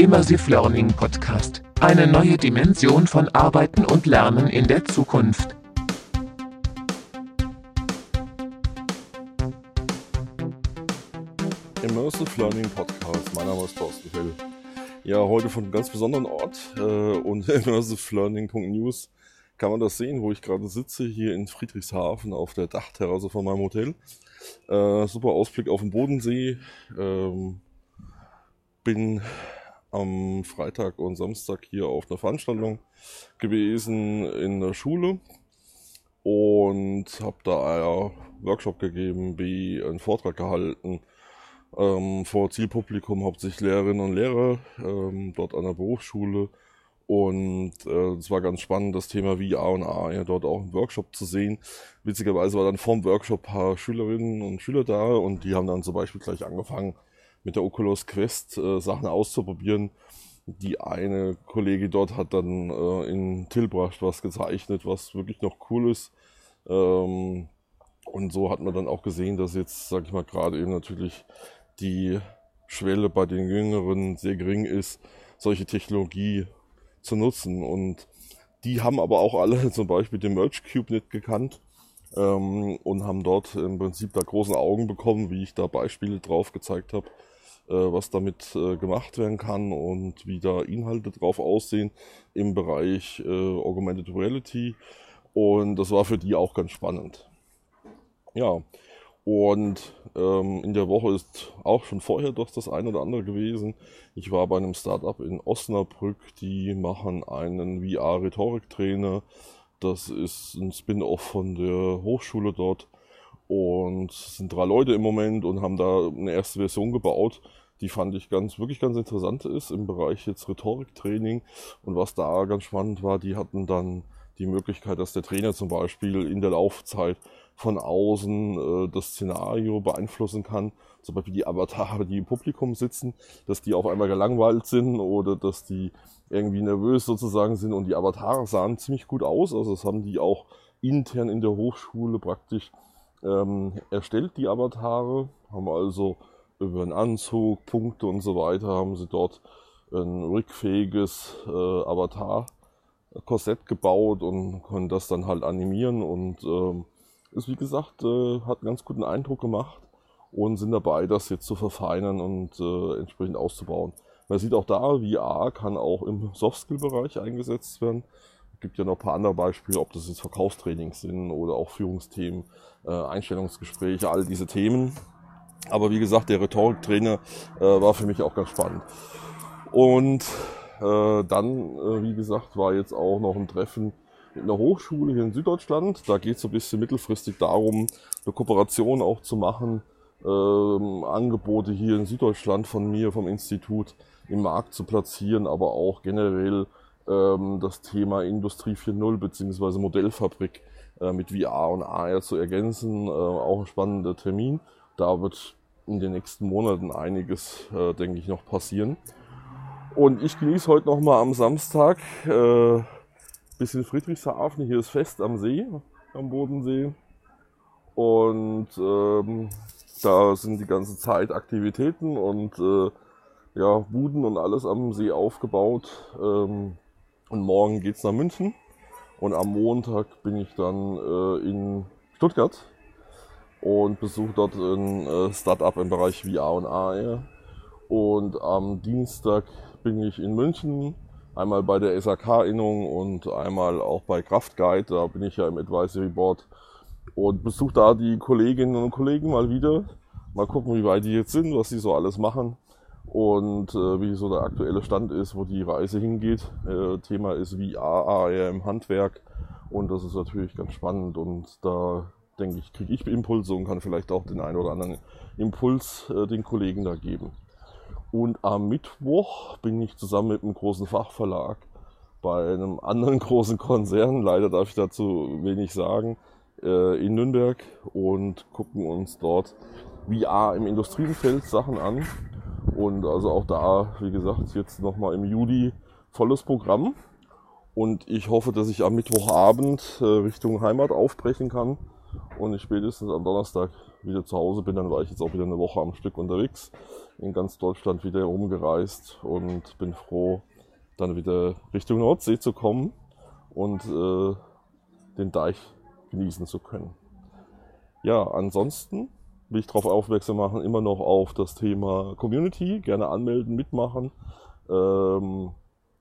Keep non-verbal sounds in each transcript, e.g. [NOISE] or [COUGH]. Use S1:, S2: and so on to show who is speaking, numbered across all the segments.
S1: Immersive Learning Podcast. Eine neue Dimension von Arbeiten und Lernen in der Zukunft.
S2: Immersive Learning Podcast. Mein Name ist Thorsten Hill. Ja, heute von einem ganz besonderen Ort äh, und [LAUGHS] immersivelearning.news kann man das sehen, wo ich gerade sitze, hier in Friedrichshafen auf der Dachterrasse von meinem Hotel. Äh, super Ausblick auf den Bodensee. Ähm, bin am Freitag und Samstag hier auf einer Veranstaltung gewesen in der Schule und habe da einen Workshop gegeben, wie einen Vortrag gehalten ähm, vor Zielpublikum, hauptsächlich Lehrerinnen und Lehrer ähm, dort an der Berufsschule. Und äh, es war ganz spannend, das Thema VR und AR dort auch im Workshop zu sehen. Witzigerweise war dann vorm Workshop ein paar Schülerinnen und Schüler da und die haben dann zum Beispiel gleich angefangen, mit der Oculus Quest äh, Sachen auszuprobieren. Die eine Kollegin dort hat dann äh, in Tilbrush was gezeichnet, was wirklich noch cool ist. Ähm, und so hat man dann auch gesehen, dass jetzt, sag ich mal, gerade eben natürlich die Schwelle bei den Jüngeren sehr gering ist, solche Technologie zu nutzen. Und die haben aber auch alle [LAUGHS] zum Beispiel den Merge Cube nicht gekannt ähm, und haben dort im Prinzip da großen Augen bekommen, wie ich da Beispiele drauf gezeigt habe, äh, was damit äh, gemacht werden kann und wie da Inhalte drauf aussehen im Bereich äh, Augmented Reality. Und das war für die auch ganz spannend. Ja, und ähm, in der Woche ist auch schon vorher doch das eine oder andere gewesen. Ich war bei einem Startup in Osnabrück, die machen einen VR-Rhetoriktrainer. Das ist ein Spin-off von der Hochschule dort. Und es sind drei Leute im Moment und haben da eine erste Version gebaut, die fand ich ganz, wirklich ganz interessant ist im Bereich jetzt Rhetoriktraining. Und was da ganz spannend war, die hatten dann die Möglichkeit, dass der Trainer zum Beispiel in der Laufzeit von außen äh, das Szenario beeinflussen kann. Zum Beispiel die Avatare, die im Publikum sitzen, dass die auf einmal gelangweilt sind oder dass die irgendwie nervös sozusagen sind. Und die Avatare sahen ziemlich gut aus. Also das haben die auch intern in der Hochschule praktisch ähm, erstellt, die Avatare. Haben also über einen Anzug, Punkte und so weiter, haben sie dort ein rückfähiges äh, Avatar-Korsett gebaut und können das dann halt animieren und ähm, ist wie gesagt, äh, hat einen ganz guten Eindruck gemacht und sind dabei, das jetzt zu verfeinern und äh, entsprechend auszubauen. Man sieht auch da, VR kann auch im Softskill-Bereich eingesetzt werden. Es gibt ja noch ein paar andere Beispiele, ob das jetzt Verkaufstrainings sind oder auch Führungsthemen, äh, Einstellungsgespräche, all diese Themen. Aber wie gesagt, der Rhetoriktrainer äh, war für mich auch ganz spannend. Und äh, dann, äh, wie gesagt, war jetzt auch noch ein Treffen mit einer Hochschule hier in Süddeutschland. Da geht es so ein bisschen mittelfristig darum, eine Kooperation auch zu machen, ähm, Angebote hier in Süddeutschland von mir, vom Institut, im Markt zu platzieren, aber auch generell ähm, das Thema Industrie 4.0 bzw. Modellfabrik äh, mit VR und AR zu ergänzen. Äh, auch ein spannender Termin. Da wird in den nächsten Monaten einiges, äh, denke ich, noch passieren. Und ich genieße heute nochmal am Samstag äh, bisschen Friedrichshafen. Hier ist Fest am See, am Bodensee. Und ähm, da sind die ganze Zeit Aktivitäten und äh, ja, Buden und alles am See aufgebaut. Ähm, und morgen geht's nach München. Und am Montag bin ich dann äh, in Stuttgart und besuche dort ein äh, Startup im Bereich VR und AR. Und am Dienstag bin ich in München Einmal bei der SAK-Innung und einmal auch bei Kraftguide. Da bin ich ja im Advisory Board und besuche da die Kolleginnen und Kollegen mal wieder. Mal gucken, wie weit die jetzt sind, was sie so alles machen und äh, wie so der aktuelle Stand ist, wo die Reise hingeht. Äh, Thema ist VR, AR im Handwerk und das ist natürlich ganz spannend und da denke ich, kriege ich Impulse und kann vielleicht auch den einen oder anderen Impuls äh, den Kollegen da geben. Und am Mittwoch bin ich zusammen mit einem großen Fachverlag bei einem anderen [LAUGHS] großen Konzern, leider darf ich dazu wenig sagen, äh, in Nürnberg und gucken uns dort VR im Industriefeld Sachen an. Und also auch da, wie gesagt, jetzt nochmal im Juli volles Programm. Und ich hoffe, dass ich am Mittwochabend äh, Richtung Heimat aufbrechen kann und ich spätestens am Donnerstag wieder zu Hause bin, dann war ich jetzt auch wieder eine Woche am Stück unterwegs, in ganz Deutschland wieder rumgereist und bin froh, dann wieder Richtung Nordsee zu kommen und äh, den Deich genießen zu können. Ja, ansonsten will ich darauf aufmerksam machen, immer noch auf das Thema Community, gerne anmelden, mitmachen. Ähm,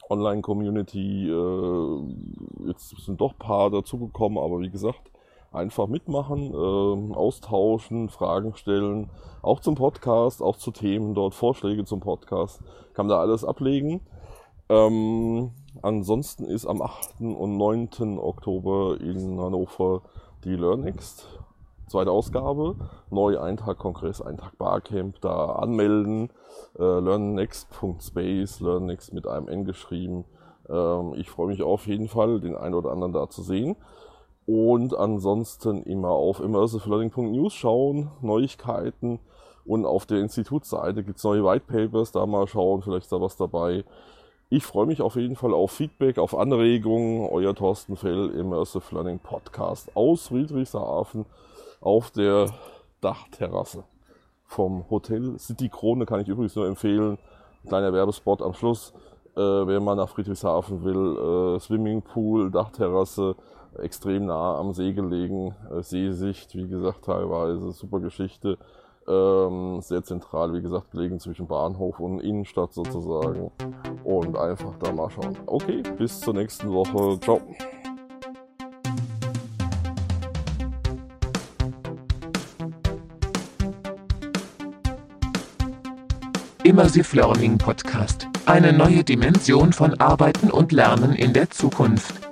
S2: Online-Community, äh, jetzt sind doch ein paar dazugekommen, aber wie gesagt, einfach mitmachen, äh, austauschen, Fragen stellen, auch zum Podcast, auch zu Themen dort, Vorschläge zum Podcast, kann da alles ablegen. Ähm, ansonsten ist am 8. und 9. Oktober in Hannover die LearnNext, zweite Ausgabe, neu ein Tag Kongress, ein Tag Barcamp, da anmelden, äh, learnnext.space, LearnNext mit einem N geschrieben. Ähm, ich freue mich auf jeden Fall, den einen oder anderen da zu sehen. Und ansonsten immer auf immersivelearning.news schauen, Neuigkeiten. Und auf der Institutsseite gibt es neue White Papers, da mal schauen, vielleicht ist da was dabei. Ich freue mich auf jeden Fall auf Feedback, auf Anregungen. Euer Thorsten Fell, Immersive Learning Podcast aus Friedrichshafen auf der Dachterrasse vom Hotel City Krone kann ich übrigens nur empfehlen. Kleiner Werbespot am Schluss. Äh, wer mal nach Friedrichshafen will, äh, Swimmingpool, Dachterrasse, extrem nah am See gelegen, äh, Seesicht, wie gesagt, teilweise super Geschichte. Ähm, sehr zentral, wie gesagt, gelegen zwischen Bahnhof und Innenstadt sozusagen. Und einfach da mal schauen. Okay, bis zur nächsten Woche. Ciao.
S1: Immersive Learning Podcast. Eine neue Dimension von Arbeiten und Lernen in der Zukunft.